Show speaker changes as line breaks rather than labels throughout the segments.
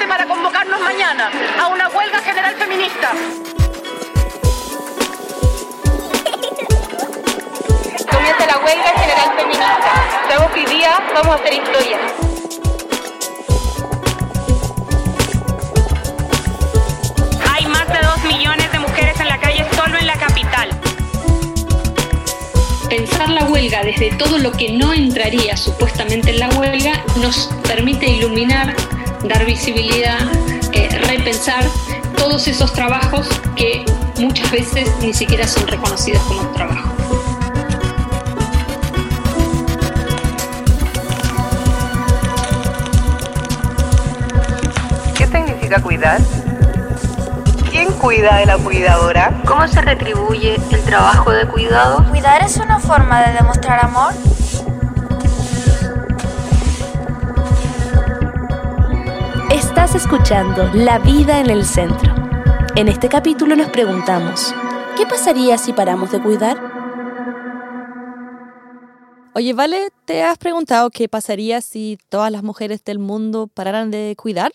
suficiente para convocarnos mañana a una huelga general feminista.
Comienza la huelga general feminista. Sabemos que hoy día vamos a hacer historia.
Hay más de dos millones de mujeres en la calle solo en la capital.
Pensar la huelga desde todo lo que no entraría supuestamente en la huelga nos permite iluminar, dar visibilidad, eh, repensar todos esos trabajos que muchas veces ni siquiera son reconocidos como trabajo.
¿Qué significa cuidar? ¿Quién cuida de la cuidadora?
¿Cómo se retribuye el trabajo de cuidado?
¿Cuidar es una forma de demostrar amor?
Estás escuchando La vida en el centro. En este capítulo nos preguntamos, ¿qué pasaría si paramos de cuidar?
Oye, Vale, ¿te has preguntado qué pasaría si todas las mujeres del mundo pararan de cuidar?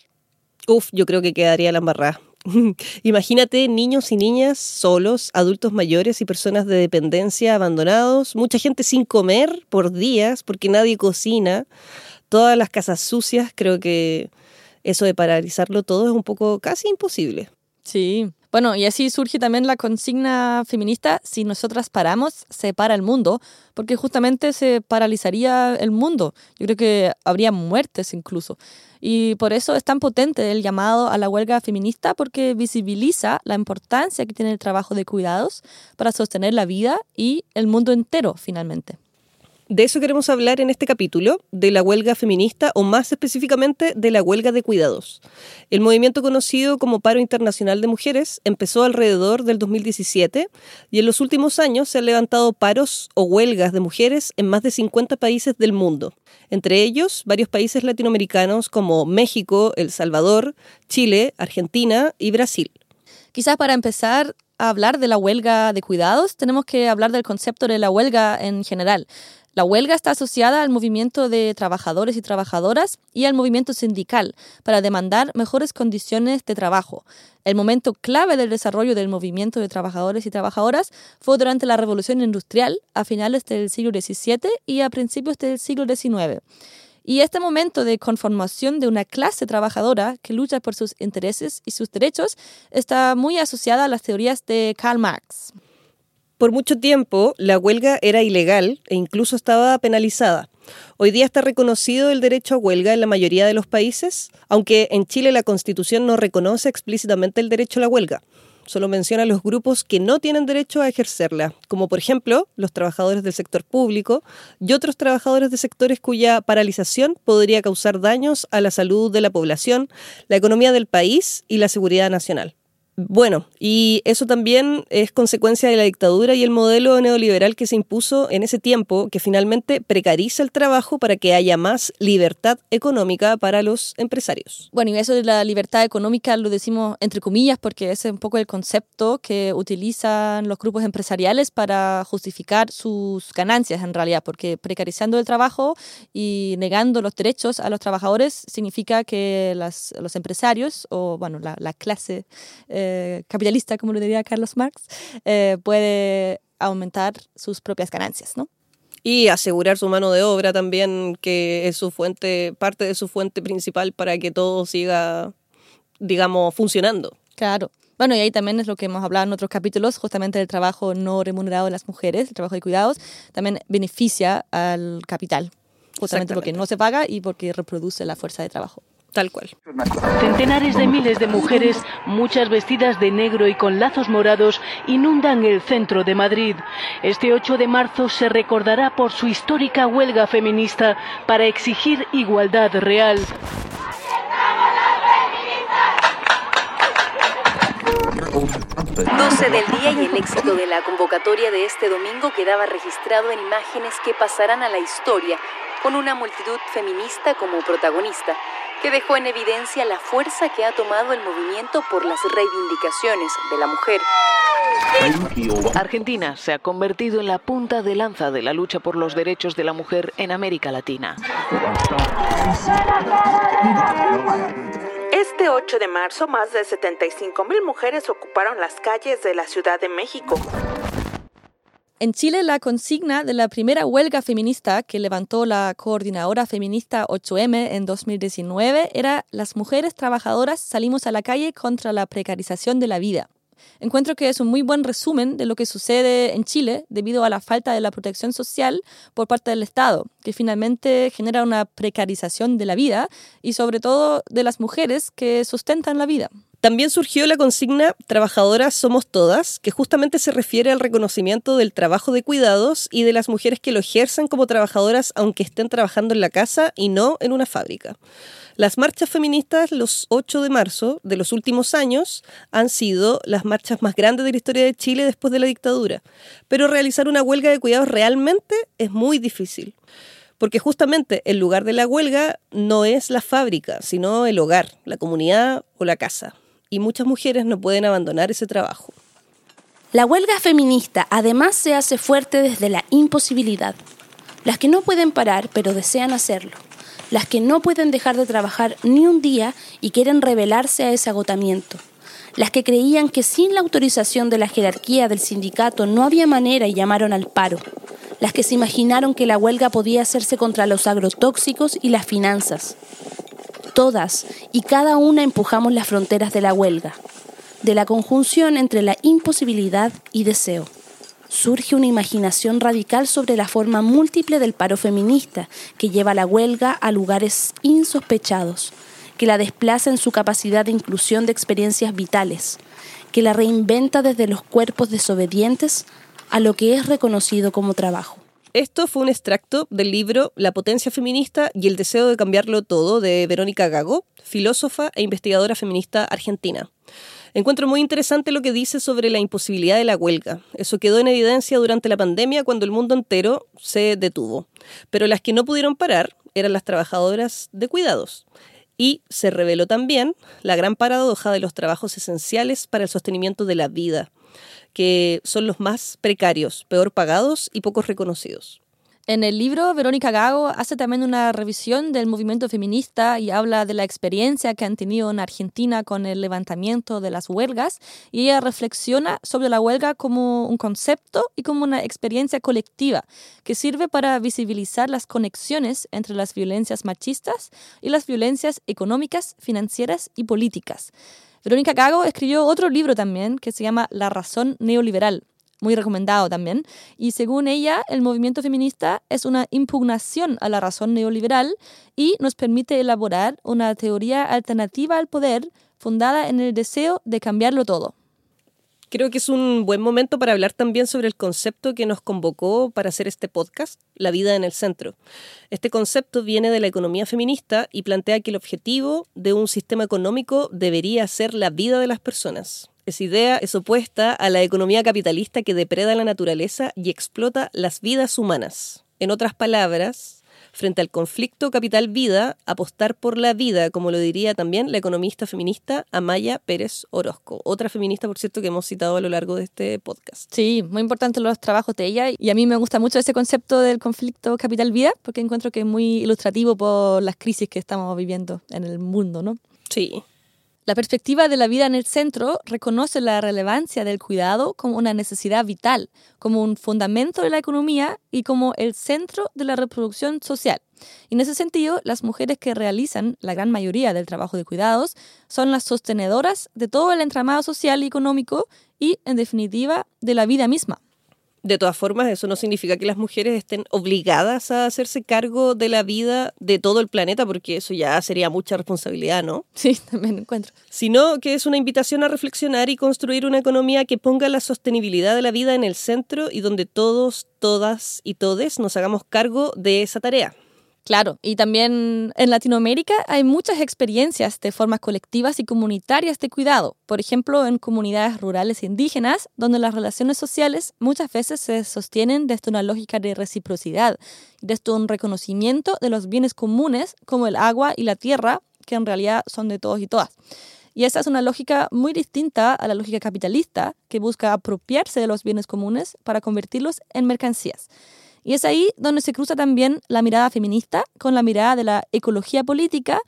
Uf, yo creo que quedaría la embarrada. Imagínate niños y niñas solos, adultos mayores y personas de dependencia abandonados, mucha gente sin comer por días porque nadie cocina, todas las casas sucias, creo que eso de paralizarlo todo es un poco casi imposible.
Sí. Bueno, y así surge también la consigna feminista, si nosotras paramos, se para el mundo, porque justamente se paralizaría el mundo. Yo creo que habría muertes incluso. Y por eso es tan potente el llamado a la huelga feminista, porque visibiliza la importancia que tiene el trabajo de cuidados para sostener la vida y el mundo entero finalmente.
De eso queremos hablar en este capítulo, de la huelga feminista o más específicamente de la huelga de cuidados. El movimiento conocido como Paro Internacional de Mujeres empezó alrededor del 2017 y en los últimos años se han levantado paros o huelgas de mujeres en más de 50 países del mundo, entre ellos varios países latinoamericanos como México, El Salvador, Chile, Argentina y Brasil.
Quizás para empezar a hablar de la huelga de cuidados, tenemos que hablar del concepto de la huelga en general. La huelga está asociada al movimiento de trabajadores y trabajadoras y al movimiento sindical para demandar mejores condiciones de trabajo. El momento clave del desarrollo del movimiento de trabajadores y trabajadoras fue durante la Revolución Industrial a finales del siglo XVII y a principios del siglo XIX. Y este momento de conformación de una clase trabajadora que lucha por sus intereses y sus derechos está muy asociada a las teorías de Karl Marx.
Por mucho tiempo, la huelga era ilegal e incluso estaba penalizada. Hoy día está reconocido el derecho a huelga en la mayoría de los países, aunque en Chile la Constitución no reconoce explícitamente el derecho a la huelga. Solo menciona los grupos que no tienen derecho a ejercerla, como por ejemplo los trabajadores del sector público y otros trabajadores de sectores cuya paralización podría causar daños a la salud de la población, la economía del país y la seguridad nacional. Bueno, y eso también es consecuencia de la dictadura y el modelo neoliberal que se impuso en ese tiempo, que finalmente precariza el trabajo para que haya más libertad económica para los empresarios.
Bueno, y eso de la libertad económica lo decimos entre comillas porque ese es un poco el concepto que utilizan los grupos empresariales para justificar sus ganancias en realidad, porque precarizando el trabajo y negando los derechos a los trabajadores significa que las, los empresarios o, bueno, la, la clase... Eh, capitalista, como lo diría Carlos Marx, eh, puede aumentar sus propias ganancias, ¿no?
Y asegurar su mano de obra también, que es su fuente, parte de su fuente principal para que todo siga, digamos, funcionando.
Claro. Bueno, y ahí también es lo que hemos hablado en otros capítulos, justamente del trabajo no remunerado de las mujeres, el trabajo de cuidados, también beneficia al capital, justamente porque no se paga y porque reproduce la fuerza de trabajo.
Tal cual.
Centenares de miles de mujeres, muchas vestidas de negro y con lazos morados, inundan el centro de Madrid. Este 8 de marzo se recordará por su histórica huelga feminista para exigir igualdad real.
12 del día y el éxito de la convocatoria de este domingo quedaba registrado en imágenes que pasarán a la historia, con una multitud feminista como protagonista, que dejó en evidencia la fuerza que ha tomado el movimiento por las reivindicaciones de la mujer.
Argentina se ha convertido en la punta de lanza de la lucha por los derechos de la mujer en América Latina.
Este 8 de marzo, más de 75 mil mujeres ocuparon las calles de la Ciudad de México.
En Chile, la consigna de la primera huelga feminista que levantó la coordinadora feminista 8M en 2019 era Las mujeres trabajadoras salimos a la calle contra la precarización de la vida. Encuentro que es un muy buen resumen de lo que sucede en Chile debido a la falta de la protección social por parte del Estado, que finalmente genera una precarización de la vida y sobre todo de las mujeres que sustentan la vida.
También surgió la consigna Trabajadoras somos todas, que justamente se refiere al reconocimiento del trabajo de cuidados y de las mujeres que lo ejercen como trabajadoras aunque estén trabajando en la casa y no en una fábrica. Las marchas feministas los 8 de marzo de los últimos años han sido las marchas más grandes de la historia de Chile después de la dictadura, pero realizar una huelga de cuidados realmente es muy difícil porque justamente el lugar de la huelga no es la fábrica, sino el hogar, la comunidad o la casa y muchas mujeres no pueden abandonar ese trabajo.
La huelga feminista además se hace fuerte desde la imposibilidad. Las que no pueden parar pero desean hacerlo. Las que no pueden dejar de trabajar ni un día y quieren rebelarse a ese agotamiento. Las que creían que sin la autorización de la jerarquía del sindicato no había manera y llamaron al paro. Las que se imaginaron que la huelga podía hacerse contra los agrotóxicos y las finanzas. Todas y cada una empujamos las fronteras de la huelga, de la conjunción entre la imposibilidad y deseo. Surge una imaginación radical sobre la forma múltiple del paro feminista que lleva la huelga a lugares insospechados, que la desplaza en su capacidad de inclusión de experiencias vitales, que la reinventa desde los cuerpos desobedientes a lo que es reconocido como trabajo.
Esto fue un extracto del libro La potencia feminista y el deseo de cambiarlo todo de Verónica Gago, filósofa e investigadora feminista argentina. Encuentro muy interesante lo que dice sobre la imposibilidad de la huelga. Eso quedó en evidencia durante la pandemia cuando el mundo entero se detuvo. Pero las que no pudieron parar eran las trabajadoras de cuidados. Y se reveló también la gran paradoja de los trabajos esenciales para el sostenimiento de la vida, que son los más precarios, peor pagados y pocos reconocidos.
En el libro, Verónica Gago hace también una revisión del movimiento feminista y habla de la experiencia que han tenido en Argentina con el levantamiento de las huelgas y ella reflexiona sobre la huelga como un concepto y como una experiencia colectiva que sirve para visibilizar las conexiones entre las violencias machistas y las violencias económicas, financieras y políticas. Verónica Cago escribió otro libro también que se llama La razón neoliberal, muy recomendado también, y según ella, el movimiento feminista es una impugnación a la razón neoliberal y nos permite elaborar una teoría alternativa al poder fundada en el deseo de cambiarlo todo
creo que es un buen momento para hablar también sobre el concepto que nos convocó para hacer este podcast, la vida en el centro. Este concepto viene de la economía feminista y plantea que el objetivo de un sistema económico debería ser la vida de las personas. Esa idea es opuesta a la economía capitalista que depreda la naturaleza y explota las vidas humanas. En otras palabras, frente al conflicto capital-vida, apostar por la vida, como lo diría también la economista feminista Amaya Pérez Orozco, otra feminista, por cierto, que hemos citado a lo largo de este podcast.
Sí, muy importante los trabajos de ella y a mí me gusta mucho ese concepto del conflicto capital-vida porque encuentro que es muy ilustrativo por las crisis que estamos viviendo en el mundo, ¿no?
Sí.
La perspectiva de la vida en el centro reconoce la relevancia del cuidado como una necesidad vital, como un fundamento de la economía y como el centro de la reproducción social. En ese sentido, las mujeres que realizan la gran mayoría del trabajo de cuidados son las sostenedoras de todo el entramado social y económico y, en definitiva, de la vida misma.
De todas formas, eso no significa que las mujeres estén obligadas a hacerse cargo de la vida de todo el planeta, porque eso ya sería mucha responsabilidad, ¿no?
Sí, también encuentro.
Sino que es una invitación a reflexionar y construir una economía que ponga la sostenibilidad de la vida en el centro y donde todos, todas y todes nos hagamos cargo de esa tarea.
Claro, y también en Latinoamérica hay muchas experiencias de formas colectivas y comunitarias de cuidado, por ejemplo en comunidades rurales e indígenas, donde las relaciones sociales muchas veces se sostienen desde una lógica de reciprocidad, desde un reconocimiento de los bienes comunes como el agua y la tierra, que en realidad son de todos y todas. Y esa es una lógica muy distinta a la lógica capitalista, que busca apropiarse de los bienes comunes para convertirlos en mercancías. Y es ahí donde se cruza también la mirada feminista con la mirada de la ecología política,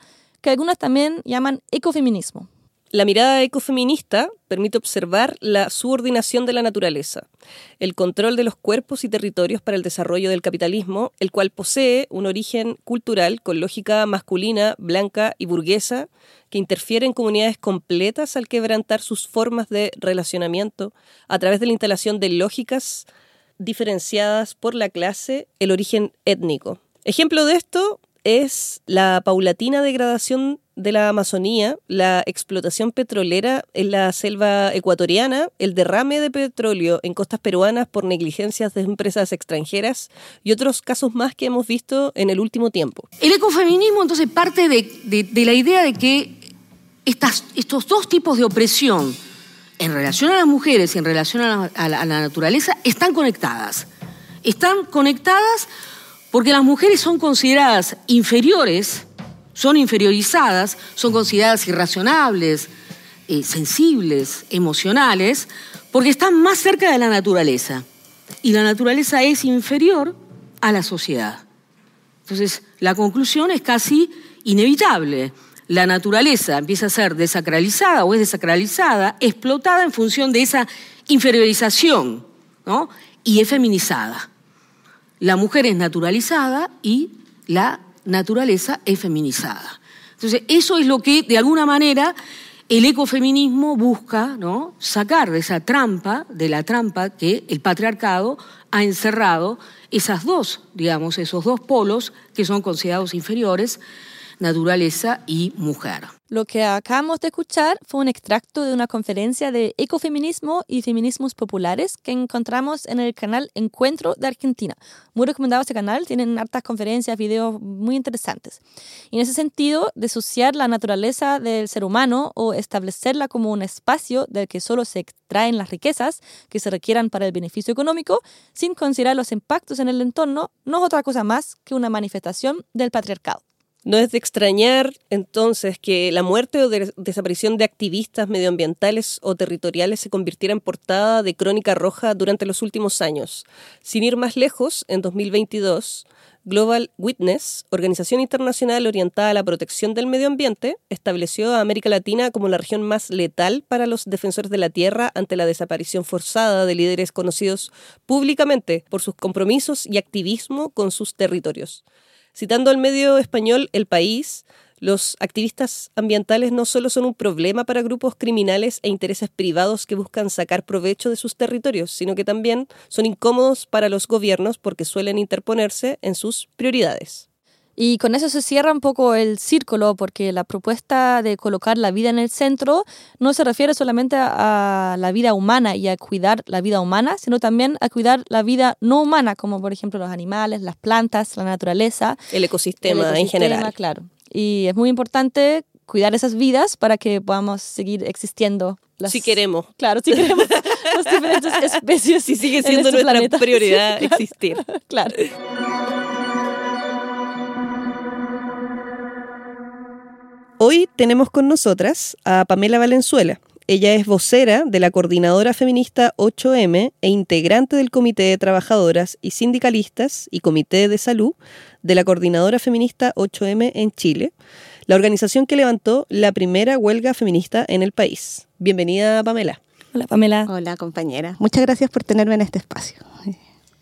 que algunas también llaman ecofeminismo.
La mirada ecofeminista permite observar la subordinación de la naturaleza, el control de los cuerpos y territorios para el desarrollo del capitalismo, el cual posee un origen cultural con lógica masculina, blanca y burguesa, que interfiere en comunidades completas al quebrantar sus formas de relacionamiento a través de la instalación de lógicas diferenciadas por la clase, el origen étnico. Ejemplo de esto es la paulatina degradación de la Amazonía, la explotación petrolera en la selva ecuatoriana, el derrame de petróleo en costas peruanas por negligencias de empresas extranjeras y otros casos más que hemos visto en el último tiempo.
El ecofeminismo entonces parte de, la idea de que estas, estos dos tipos de opresión en relación a las mujeres y en relación a la naturaleza están conectadas. Están conectadas porque las mujeres son consideradas inferiores son inferiorizadas, son consideradas irracionables, eh, sensibles, emocionales, porque están más cerca de la naturaleza. Y la naturaleza es inferior a la sociedad. Entonces, la conclusión es casi inevitable. La naturaleza empieza a ser desacralizada o es desacralizada, explotada en función de esa inferiorización. Y es feminizada. La mujer es naturalizada y la naturaleza es feminizada. Entonces, eso es lo que, de alguna manera, el ecofeminismo busca ¿no? sacar de esa trampa, de la trampa que el patriarcado ha encerrado esas dos, digamos, esos dos polos que son considerados inferiores, naturaleza y mujer.
Lo que acabamos de escuchar fue un extracto de una conferencia de ecofeminismo y feminismos populares que encontramos en el canal Encuentro de Argentina. Muy recomendado este canal, tienen hartas conferencias, videos muy interesantes. Y en ese sentido, desociar la naturaleza del ser humano o establecerla como un espacio del que solo se extraen las riquezas que se requieran para el beneficio económico, sin considerar los impactos en el entorno, no es otra cosa más que una manifestación del patriarcado.
No es de extrañar entonces que la muerte o desaparición de activistas medioambientales o territoriales se convirtiera en portada de crónica roja durante los últimos años. Sin ir más lejos, en 2022, Global Witness, organización internacional orientada a la protección del medio ambiente, estableció a América Latina como la región más letal para los defensores de la tierra ante la desaparición forzada de líderes conocidos públicamente por sus compromisos y activismo con sus territorios. Citando al medio español El País, los activistas ambientales no solo son un problema para grupos criminales e intereses privados que buscan sacar provecho de sus territorios, sino que también son incómodos para los gobiernos porque suelen interponerse en sus prioridades.
Y con eso se cierra un poco el círculo, porque la propuesta de colocar la vida en el centro no se refiere solamente a la vida humana y a cuidar la vida humana, sino también a cuidar la vida no humana, como por ejemplo los animales, las plantas, la naturaleza.
El ecosistema, en general.
Claro. Y es muy importante cuidar esas vidas para que podamos seguir existiendo.
si queremos.
Claro, si queremos las diferentes especies.
Si sigue siendo este nuestra prioridad existir.
Claro.
Hoy tenemos con nosotras a Pamela Valenzuela. Ella es vocera de la Coordinadora Feminista 8M e integrante del Comité de Trabajadoras y Sindicalistas y Comité de Salud de la Coordinadora Feminista 8M en Chile, la organización que levantó la primera huelga feminista en el país. Bienvenida, Pamela.
Hola, Pamela.
Hola, compañera. Muchas gracias por tenerme en este espacio.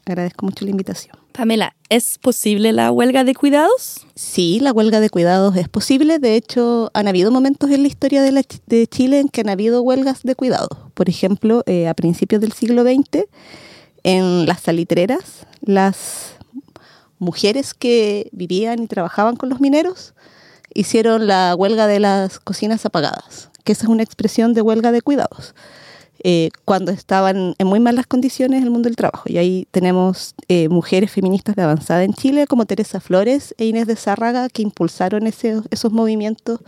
Agradezco mucho la invitación.
Pamela, ¿es posible la huelga de cuidados?
Sí, la huelga de cuidados es posible. De hecho, han habido momentos en la historia de, Chile en que han habido huelgas de cuidados. Por ejemplo, eh, a principios del siglo XX, en las salitreras, las mujeres que vivían y trabajaban con los mineros hicieron la huelga de las cocinas apagadas, que esa es una expresión de huelga de cuidados. Eh, cuando estaban en muy malas condiciones el mundo del trabajo. Y ahí tenemos eh, mujeres feministas de avanzada en Chile, como Teresa Flores e Inés de Zárraga, que impulsaron esos movimientos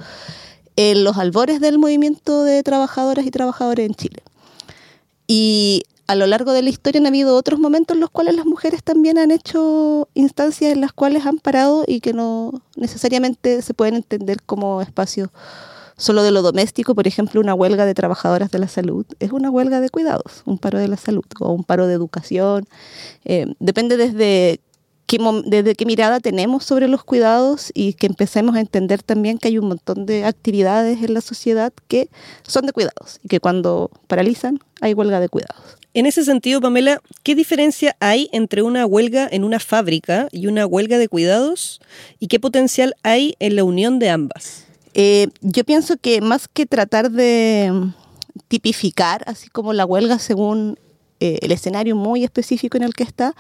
en los albores del movimiento de trabajadoras y trabajadores en Chile. Y a lo largo de la historia han habido otros momentos en los cuales las mujeres también han hecho instancias en las cuales han parado y que no necesariamente se pueden entender como espacios solo de lo doméstico, por ejemplo, una huelga de trabajadoras de la salud es una huelga de cuidados, un paro de la salud o un paro de educación. Eh, depende desde qué, desde qué mirada tenemos sobre los cuidados y que empecemos a entender también que hay un montón de actividades en la sociedad que son de cuidados y que cuando paralizan hay huelga de cuidados.
En ese sentido, Pamela, ¿qué diferencia hay entre una huelga en una fábrica y una huelga de cuidados? ¿Y qué potencial hay en la unión de ambas?
Eh, yo pienso que más que tratar de tipificar, así como la huelga según eh, el escenario muy específico en el que está,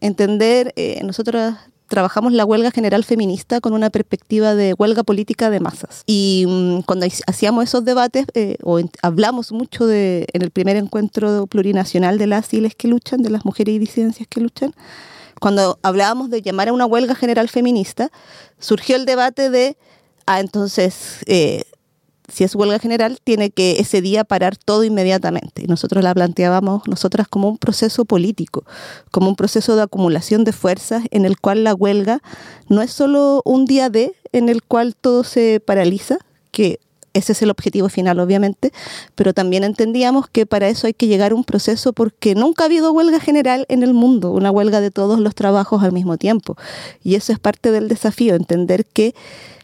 entender, eh, nosotros trabajamos la huelga general feminista con una perspectiva de huelga política de masas. Y mm, cuando hacíamos esos debates, eh, o hablamos mucho de, en el primer encuentro plurinacional de las ILES que luchan, de las mujeres y disidencias que luchan, cuando hablábamos de llamar a una huelga general feminista, surgió el debate de, ah, entonces, eh, si es huelga general, tiene que ese día parar todo inmediatamente. Y nosotros la planteábamos nosotras como un proceso político, como un proceso de acumulación de fuerzas en el cual la huelga no es solo un día de en el cual todo se paraliza, que ese es el objetivo final, obviamente, pero también entendíamos que para eso hay que llegar a un proceso porque nunca ha habido huelga general en el mundo, una huelga de todos los trabajos al mismo tiempo. Y eso es parte del desafío, entender que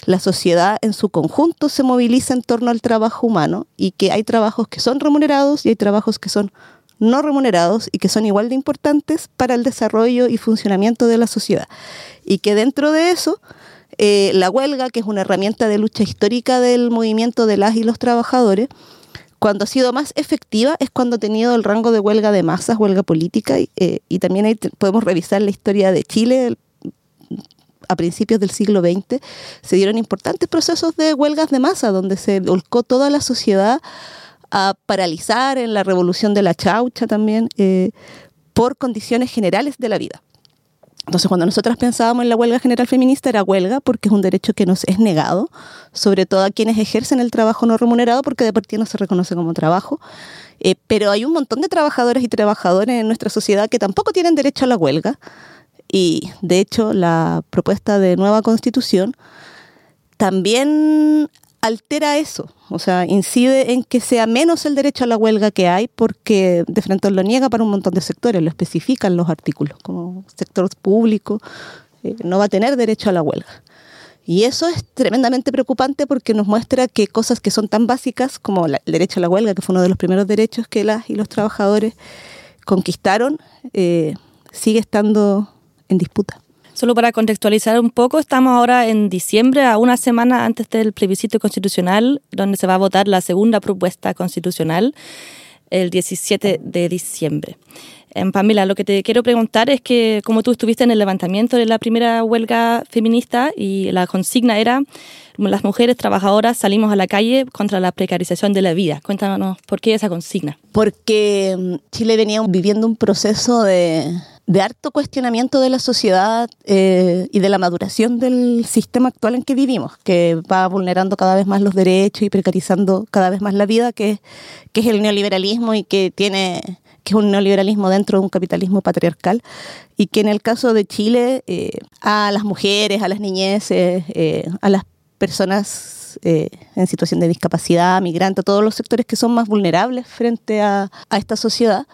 la sociedad en su conjunto se moviliza en torno al trabajo humano y que hay trabajos que son remunerados y hay trabajos que son no remunerados y que son igual de importantes para el desarrollo y funcionamiento de la sociedad. Y que dentro de eso, eh, la huelga, que es una herramienta de lucha histórica del movimiento de las y los trabajadores, cuando ha sido más efectiva es cuando ha tenido el rango de huelga de masas, huelga política, y, eh, también ahí podemos revisar la historia de Chile, a principios del siglo XX, se dieron importantes procesos de huelgas de masa, donde se volcó toda la sociedad a paralizar en la revolución de la chaucha también, eh, por condiciones generales de la vida. Entonces, cuando nosotras pensábamos en la huelga general feminista, era huelga porque es un derecho que nos es negado, sobre todo a quienes ejercen el trabajo no remunerado, porque de partida no se reconoce como trabajo. Eh, pero hay un montón de trabajadoras y trabajadores en nuestra sociedad que tampoco tienen derecho a la huelga. Y de hecho la propuesta de nueva constitución también altera eso, o sea, incide en que sea menos el derecho a la huelga que hay porque de frente lo niega para un montón de sectores, lo especifican los artículos, como sector público eh, no va a tener derecho a la huelga. Y eso es tremendamente preocupante porque nos muestra que cosas que son tan básicas como el derecho a la huelga, que fue uno de los primeros derechos que las y los trabajadores conquistaron, eh, sigue estando en disputa.
Solo para contextualizar un poco, estamos ahora en diciembre, a una semana antes del plebiscito constitucional, donde se va a votar la segunda propuesta constitucional el 17 de diciembre. Em, Pamela, lo que te quiero preguntar es que como tú estuviste en el levantamiento de la primera huelga feminista y la consigna era las mujeres trabajadoras salimos a la calle contra la precarización de la vida. Cuéntanos por qué esa consigna.
Porque mm, Chile venía viviendo un proceso de de harto cuestionamiento de la sociedad eh, y de la maduración del sistema actual en que vivimos, que va vulnerando cada vez más los derechos y precarizando cada vez más la vida, que, que es el neoliberalismo y que tiene que es un neoliberalismo dentro de un capitalismo patriarcal. Y que en el caso de Chile eh, a las mujeres, a las niñeces, eh, a las personas en situación de discapacidad, migrantes, todos los sectores que son más vulnerables frente a, a esta sociedad,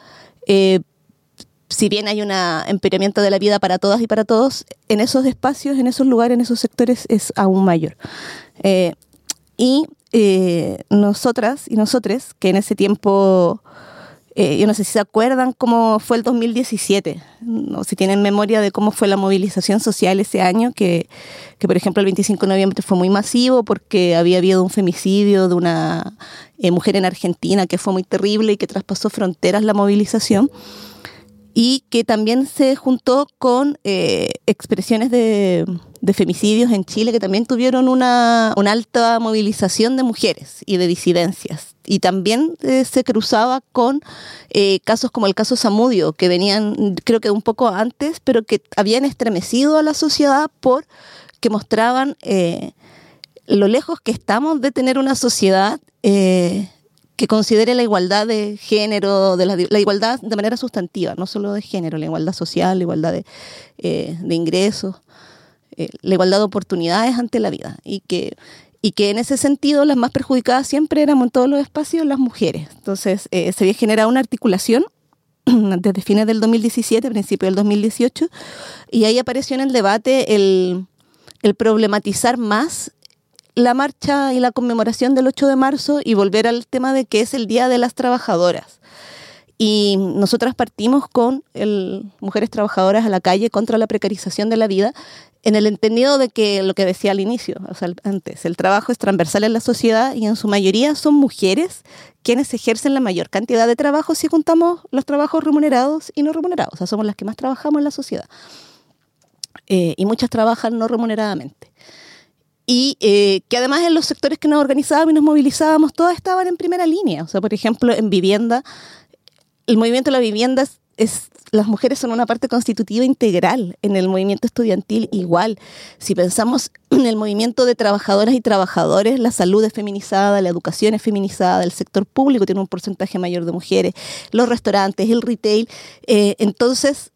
si bien hay un empeoramiento de la vida para todas y para todos, en esos espacios, en esos lugares, en esos sectores es aún mayor. Eh, y eh, nosotras y nosotres, que en ese tiempo, eh, yo no sé si se acuerdan cómo fue el 2017, o si tienen memoria de cómo fue la movilización social ese año, que, que por ejemplo el 25 de noviembre fue muy masivo porque había habido un femicidio de una mujer en Argentina que fue muy terrible y que traspasó fronteras la movilización y que también se juntó con eh, expresiones de, femicidios en Chile que también tuvieron una, alta movilización de mujeres y de disidencias. Y también eh, se cruzaba con eh, casos como el caso Samudio, que venían creo que un poco antes, pero que habían estremecido a la sociedad por que mostraban lo lejos que estamos de tener una sociedad que considere la igualdad de género, de la, igualdad de manera sustantiva, no solo de género, la igualdad social, la igualdad de, eh, ingresos, eh, la igualdad de oportunidades ante la vida. Y que, en ese sentido las más perjudicadas siempre éramos en todos los espacios las mujeres. Entonces eh, se había generado una articulación desde fines del 2017, principio del 2018, y ahí apareció en el debate el problematizar más la marcha y la conmemoración del 8 de marzo y volver al tema de que es el Día de las Trabajadoras. Y nosotras partimos con Mujeres Trabajadoras a la calle contra la precarización de la vida, en el entendido de que lo que decía al inicio, o sea, antes, el trabajo es transversal en la sociedad y en su mayoría son mujeres quienes ejercen la mayor cantidad de trabajo si juntamos los trabajos remunerados y no remunerados. O sea, somos las que más trabajamos en la sociedad. Eh, y muchas trabajan no remuneradamente y eh, que además en los sectores que nos organizábamos y nos movilizábamos, todas estaban en primera línea. O sea, por ejemplo, en vivienda, el movimiento de la vivienda es, las mujeres son una parte constitutiva integral en el movimiento estudiantil igual. Si pensamos en el movimiento de trabajadoras y trabajadores, la salud es feminizada, la educación es feminizada, el sector público tiene un porcentaje mayor de mujeres, los restaurantes, el retail. Eh, entonces,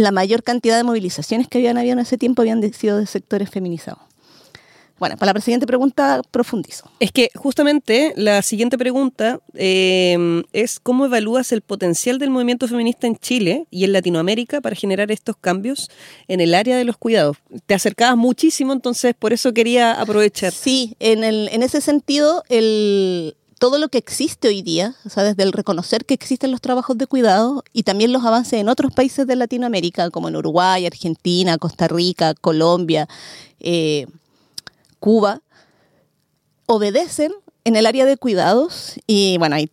la mayor cantidad de movilizaciones que habían habido en ese tiempo habían sido de sectores feminizados. Bueno, para la siguiente pregunta profundizo.
Es que justamente la siguiente pregunta eh, es cómo evalúas el potencial del movimiento feminista en Chile y en Latinoamérica para generar estos cambios en el área de los cuidados. Te acercabas muchísimo, entonces por eso quería aprovechar.
Sí, en, el, en ese sentido, el, todo lo que existe hoy día, o sea, desde el reconocer que existen los trabajos de cuidado y también los avances en otros países de Latinoamérica, como en Uruguay, Argentina, Costa Rica, Colombia, eh, Cuba, obedecen en el área de cuidados y bueno, hay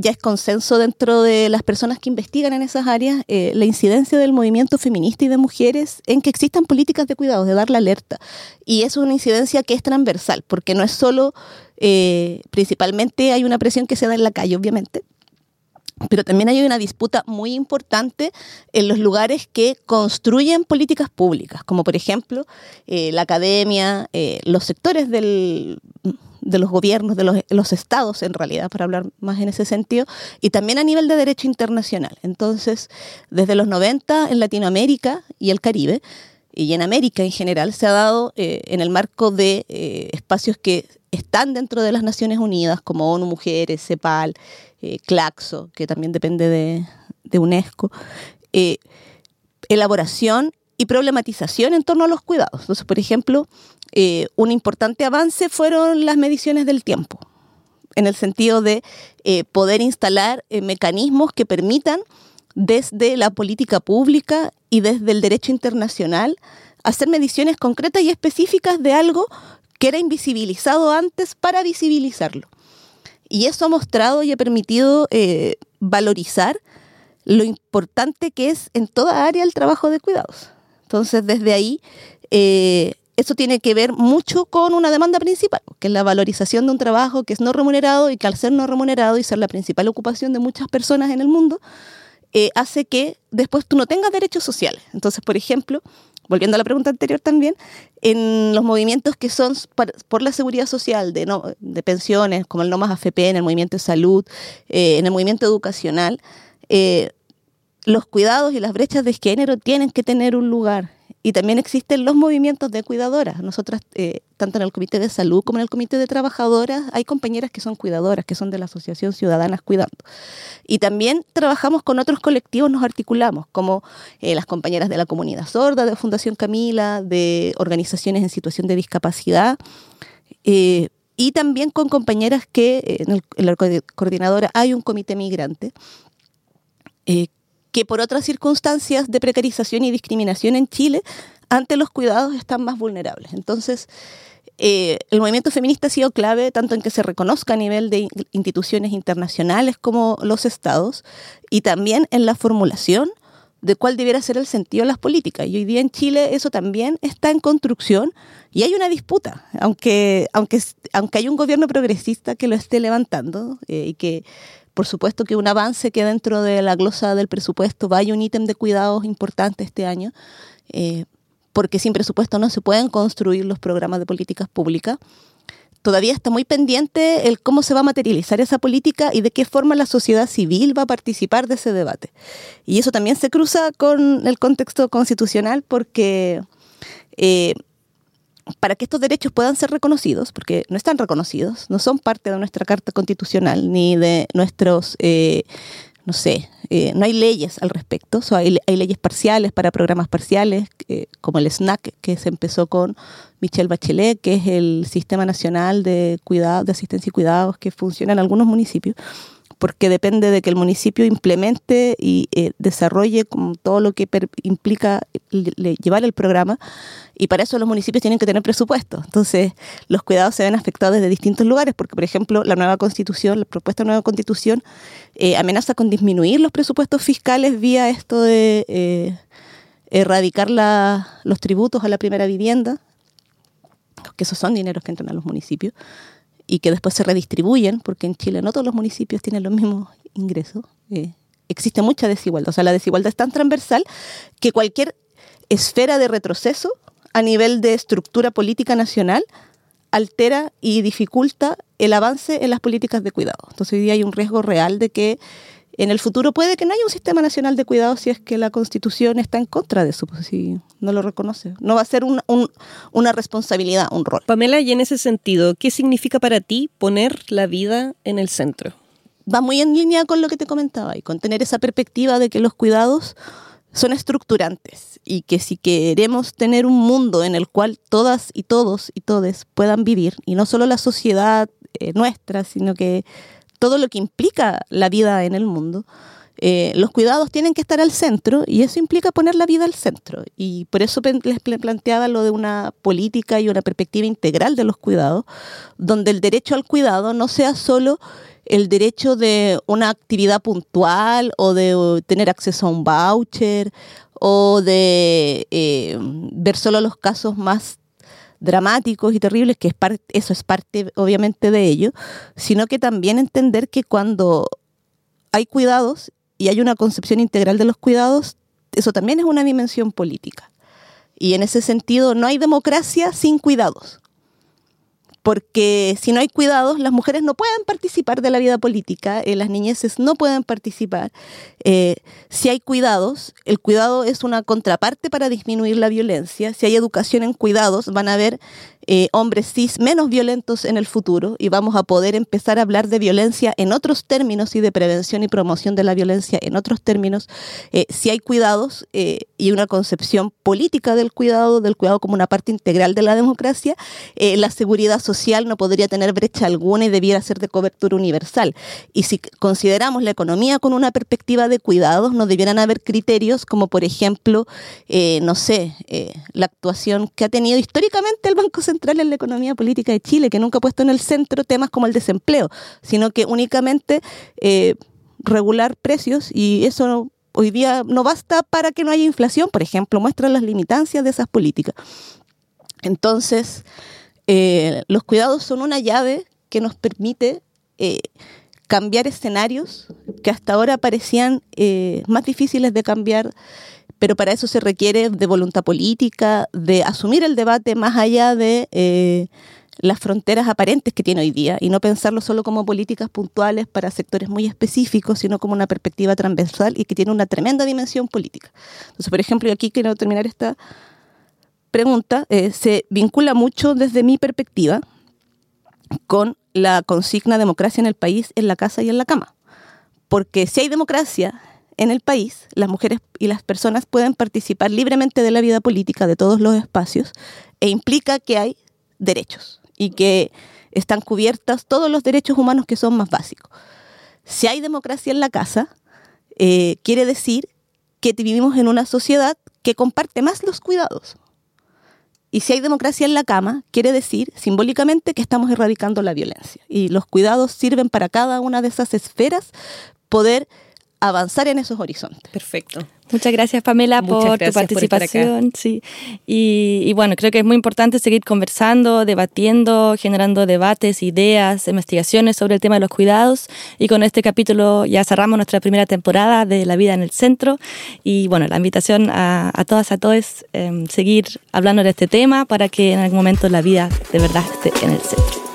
ya es consenso dentro de las personas que investigan en esas áreas eh, la incidencia del movimiento feminista y de mujeres en que existan políticas de cuidados, de dar la alerta. Y es una incidencia que es transversal, porque no es solo, eh, principalmente hay una presión que se da en la calle, obviamente, pero también hay una disputa muy importante en los lugares que construyen políticas públicas, como por ejemplo eh, la academia, los sectores de los gobiernos, de los, estados en realidad, para hablar más en ese sentido, y también a nivel de derecho internacional. Entonces, desde los 90 en Latinoamérica y el Caribe, y en América en general, se ha dado eh, en el marco de eh, espacios que están dentro de las Naciones Unidas, como ONU Mujeres, CEPAL, eh, CLACSO, que también depende de, UNESCO, elaboración y problematización en torno a los cuidados. Entonces, por ejemplo, eh, un importante avance fueron las mediciones del tiempo, en el sentido de eh, poder instalar eh, mecanismos que permitan desde la política pública y desde el derecho internacional hacer mediciones concretas y específicas de algo que era invisibilizado antes para visibilizarlo. Y eso ha mostrado y ha permitido valorizar lo importante que es en toda área el trabajo de cuidados. Entonces, desde ahí eso tiene que ver mucho con una demanda principal, que es la valorización de un trabajo que es no remunerado y que al ser no remunerado y ser la principal ocupación de muchas personas en el mundo, eh, hace que después tú no tengas derechos sociales. Entonces, por ejemplo, volviendo a la pregunta anterior también, en los movimientos que son por la seguridad social, de, no, de pensiones, como el No Más AFP, en el movimiento de salud, eh, en el movimiento educacional, eh, los cuidados y las brechas de género tienen que tener un lugar y también existen los movimientos de cuidadoras. Nosotras, eh, tanto en el Comité de Salud como en el Comité de Trabajadoras, hay compañeras que son cuidadoras, que son de la Asociación Ciudadanas Cuidando. Y también trabajamos con otros colectivos, nos articulamos, como eh, las compañeras de la comunidad sorda, de Fundación Camila, de organizaciones en situación de discapacidad. Eh, y también con compañeras que en, en, la coordinadora hay un comité migrante que por otras circunstancias de precarización y discriminación en Chile, ante los cuidados están más vulnerables. Entonces, eh, el movimiento feminista ha sido clave tanto en que se reconozca a nivel de instituciones internacionales como los estados y también en la formulación de cuál debiera ser el sentido de las políticas. Y hoy día en Chile eso también está en construcción y hay una disputa, aunque, aunque, aunque hay un gobierno progresista que lo esté levantando eh, y que por supuesto que un avance que dentro de la glosa del presupuesto vaya un ítem de cuidados importante este año, eh, porque sin presupuesto no se pueden construir los programas de políticas públicas. Todavía está muy pendiente el cómo se va a materializar esa política y de qué forma la sociedad civil va a participar de ese debate. Y eso también se cruza con el contexto constitucional porque eh, para que estos derechos puedan ser reconocidos, porque no están reconocidos, no son parte de nuestra Carta Constitucional ni de nuestros, eh, no sé, eh, no hay leyes al respecto, hay, leyes parciales para programas parciales, como el SNAC, que se empezó con Michelle Bachelet, que es el Sistema Nacional de, cuidado, de Asistencia y Cuidados que funciona en algunos municipios porque depende de que el municipio implemente y eh, desarrolle todo lo que implica llevar el programa y para eso los municipios tienen que tener presupuesto. Entonces, los cuidados se ven afectados desde distintos lugares, porque, por ejemplo, la nueva constitución, la propuesta de nueva constitución, eh, amenaza con disminuir los presupuestos fiscales vía esto de eh, erradicar los tributos a la primera vivienda, que esos son dineros que entran a los municipios y que después se redistribuyen, porque en Chile no todos los municipios tienen los mismos ingresos. Eh, existe mucha desigualdad. O sea, la desigualdad es tan transversal que cualquier esfera de retroceso a nivel de estructura política nacional altera y dificulta el avance en las políticas de cuidado. Entonces hoy día hay un riesgo real de que en el futuro puede que no haya un sistema nacional de cuidado si es que la Constitución está en contra de eso, pues, si no lo reconoce. No va a ser una responsabilidad, un rol.
Pamela, y en ese sentido, ¿qué significa para ti poner la vida en el centro?
Va muy en línea con lo que te comentaba y con tener esa perspectiva de que los cuidados son estructurantes y que si queremos tener un mundo en el cual todas y todos y todes puedan vivir, y no solo la sociedad eh, nuestra, sino que todo lo que implica la vida en el mundo, eh, los cuidados tienen que estar al centro y eso implica poner la vida al centro. Y por eso les planteaba lo de una política y una perspectiva integral de los cuidados, donde el derecho al cuidado no sea solo el derecho de una actividad puntual o de tener acceso a un voucher o de eh, ver solo los casos más dramáticos y terribles, que es eso es parte obviamente de ello, sino que también entender que cuando hay cuidados y hay una concepción integral de los cuidados, eso también es una dimensión política. Y en ese sentido no hay democracia sin cuidados porque si no hay cuidados, las mujeres no pueden participar de la vida política, eh, las niñeces no pueden participar. Eh, si hay cuidados, el cuidado es una contraparte para disminuir la violencia. Si hay educación en cuidados, van a haber eh, hombres cis menos violentos en el futuro y vamos a poder empezar a hablar de violencia en otros términos y de prevención y promoción de la violencia en otros términos. si hay cuidados y una concepción política del cuidado, del cuidado como una parte integral de la democracia, la seguridad social social no podría tener brecha alguna y debiera ser de cobertura universal. Y si consideramos la economía con una perspectiva de cuidados, no debieran haber criterios como, por ejemplo, eh, no sé, eh, la actuación que ha tenido históricamente el Banco Central en la economía política de Chile, que nunca ha puesto en el centro temas como el desempleo, sino que únicamente eh, regular precios y eso hoy día no basta para que no haya inflación, por ejemplo, muestra las limitancias de esas políticas. Entonces, eh, los cuidados son una llave que nos permite eh, cambiar escenarios que hasta ahora parecían más difíciles de cambiar, pero para eso se requiere de voluntad política, de asumir el debate más allá de las fronteras aparentes que tiene hoy día y no pensarlo solo como políticas puntuales para sectores muy específicos, sino como una perspectiva transversal y que tiene una tremenda dimensión política. Entonces, por ejemplo, y aquí quiero terminar esta pregunta eh, se vincula mucho desde mi perspectiva con la consigna democracia en el país, en la casa y en la cama. Porque si hay democracia en el país, las mujeres y las personas pueden participar libremente de la vida política de todos los espacios e implica que hay derechos y que están cubiertos todos los derechos humanos que son más básicos. Si hay democracia en la casa, eh, quiere decir que vivimos en una sociedad que comparte más los cuidados, y si hay democracia en la cama, quiere decir simbólicamente que estamos erradicando la violencia. Y los cuidados sirven para cada una de esas esferas poder avanzar en esos horizontes.
Perfecto.
Muchas gracias Pamela por tu participación. sí. Y, bueno, creo que es muy importante seguir conversando, debatiendo, generando debates, ideas, investigaciones sobre el tema de los cuidados. Y con este capítulo ya cerramos nuestra primera temporada de La vida en el centro. Y bueno, la invitación a, todas, a todos, es em, seguir hablando de este tema para que en algún momento la vida de verdad esté en el centro.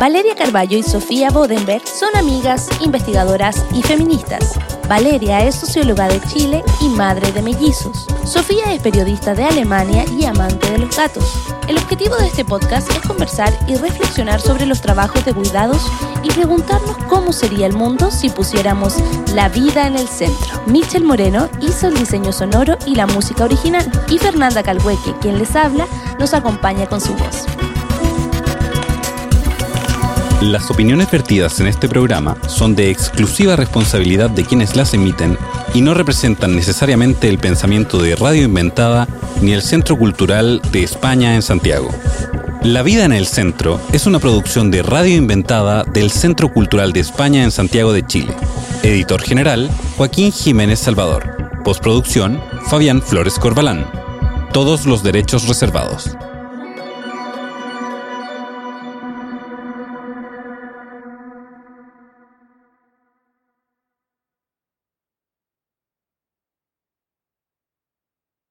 Valeria Carballo y Sofía Bodenberg son amigas, investigadoras y feministas. Valeria es socióloga de Chile y madre de mellizos. Sofía es periodista de Alemania y amante de los gatos. El objetivo de este podcast es conversar y reflexionar sobre los trabajos de cuidados y preguntarnos cómo sería el mundo si pusiéramos la vida en el centro. Michel Moreno hizo el diseño sonoro y la música original y Fernanda Calhueque, quien les habla, nos acompaña con su voz.
Las opiniones vertidas en este programa son de exclusiva responsabilidad de quienes las emiten y no representan necesariamente el pensamiento de Radio Inventada ni el Centro Cultural de España en Santiago. La vida en el centro es una producción de Radio Inventada del Centro Cultural de España en Santiago de Chile. Editor general, Joaquín Jiménez Salvador. Postproducción, Fabián Flores Corbalán. Todos los derechos reservados.